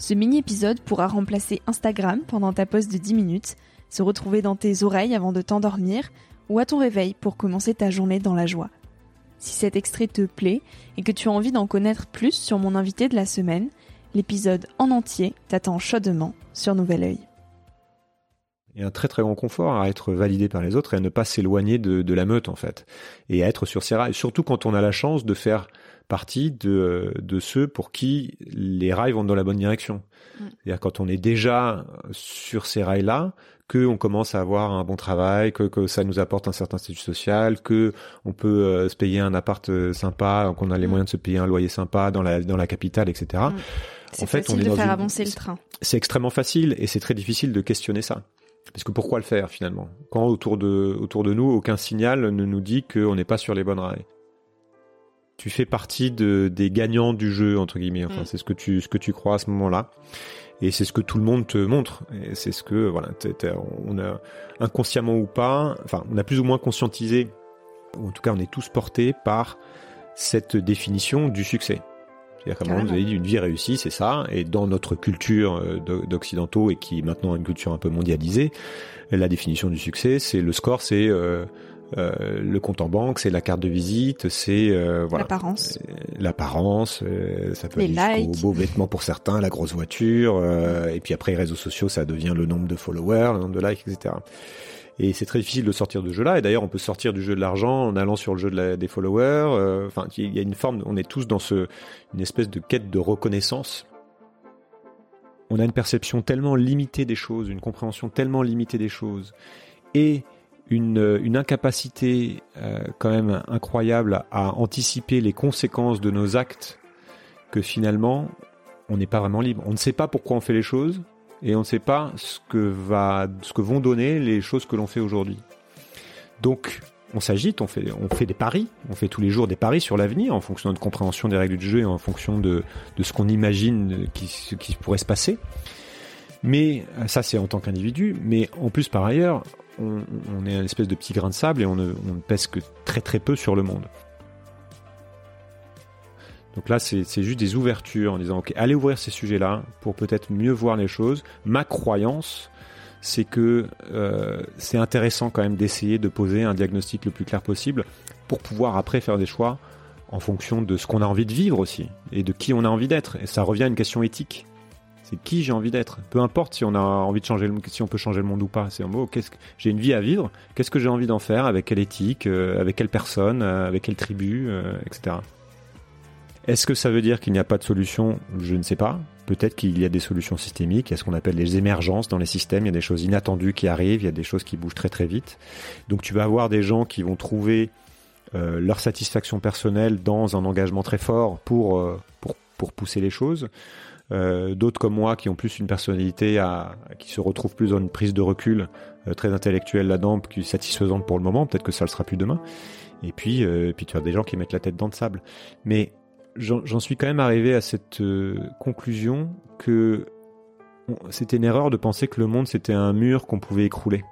Ce mini-épisode pourra remplacer Instagram pendant ta pause de 10 minutes, se retrouver dans tes oreilles avant de t'endormir ou à ton réveil pour commencer ta journée dans la joie. Si cet extrait te plaît et que tu as envie d'en connaître plus sur mon invité de la semaine, l'épisode en entier t'attend chaudement sur Nouvel Oeil. Il y a un très très grand confort à être validé par les autres et à ne pas s'éloigner de, de, la meute en fait. Et à être sur ses rails. Surtout quand on a la chance de faire partie de, de ceux pour qui les rails vont dans la bonne direction. Mm. C'est-à-dire quand on est déjà sur ces rails-là, que on commence à avoir un bon travail, que, que ça nous apporte un certain statut social, que on peut euh, se payer un appart euh, sympa, qu'on a les mm. moyens de se payer un loyer sympa dans la dans la capitale, etc. Mm. C'est facile on est de faire avancer le train. C'est extrêmement facile et c'est très difficile de questionner ça. Parce que pourquoi le faire finalement? Quand autour de autour de nous, aucun signal ne nous dit qu'on n'est pas sur les bonnes rails tu fais partie de, des gagnants du jeu entre guillemets. Enfin, mm. c'est ce que tu ce que tu crois à ce moment-là, et c'est ce que tout le monde te montre. Et c'est ce que voilà, on a inconsciemment ou pas, enfin, on a plus ou moins conscientisé, ou en tout cas, on est tous portés par cette définition du succès. C'est-à-dire qu'à un moment, vous avez dit une vie réussie, c'est ça. Et dans notre culture euh, d'occidentaux et qui est maintenant une culture un peu mondialisée, la définition du succès, c'est le score, c'est euh, euh, le compte en banque, c'est la carte de visite, c'est euh, voilà l'apparence, euh, l'apparence, ça peut les être beaux vêtements pour certains, la grosse voiture, et puis après les réseaux sociaux, ça devient le nombre de followers, le nombre de likes, etc. Et c'est très difficile de sortir de ce jeu-là. Et d'ailleurs, on peut sortir du jeu de l'argent en allant sur le jeu des followers. Enfin, il y a une forme, on est tous dans ce, une espèce de quête de reconnaissance. On a une perception tellement limitée des choses, une compréhension tellement limitée des choses, et une, incapacité euh, quand même incroyable à anticiper les conséquences de nos actes que finalement on n'est pas vraiment libre. On ne sait pas pourquoi on fait les choses et on ne sait pas ce que vont donner les choses que l'on fait aujourd'hui. Donc on s'agite, on fait, des paris, on fait tous les jours des paris sur l'avenir en fonction de notre compréhension des règles du jeu et en fonction de, ce qu'on imagine qui pourrait se passer. Mais ça c'est en tant qu'individu, mais en plus par ailleurs, on, est un espèce de petit grain de sable et on ne, pèse que très très peu sur le monde. Donc là, c'est juste des ouvertures en disant, ok, allez ouvrir ces sujets-là pour peut-être mieux voir les choses. Ma croyance, c'est que euh, c'est intéressant quand même d'essayer de poser un diagnostic le plus clair possible pour pouvoir après faire des choix en fonction de ce qu'on a envie de vivre aussi et de qui on a envie d'être. Et ça revient à une question éthique c'est qui j'ai envie d'être? Peu importe si on a envie de changer le, si on peut changer le monde ou pas. C'est un mot. Qu'est-ce que j'ai une vie à vivre Qu'est-ce que j'ai envie d'en faire? Avec quelle éthique? Euh, Avec quelle personne? Euh, Avec quelle tribu? Etc. Est-ce que ça veut dire qu'il n'y a pas de solution? Je ne sais pas. Peut-être qu'il y a des solutions systémiques. Il y a ce qu'on appelle les émergences dans les systèmes. Il y a des choses inattendues qui arrivent. Il y a des choses qui bougent très très vite. Donc tu vas avoir des gens qui vont trouver leur satisfaction personnelle dans un engagement très fort pour, pour, pour pousser les choses. Euh, d'autres comme moi qui ont plus une personnalité à, qui se retrouvent plus dans une prise de recul euh, très intellectuelle là-dedans, qui satisfaisante pour le moment, peut-être que ça le sera plus demain. Et puis, euh, puis tu as des gens qui mettent la tête dans le sable. Mais j'en suis quand même arrivé à cette conclusion que c'était une erreur de penser que le monde c'était un mur qu'on pouvait écrouler.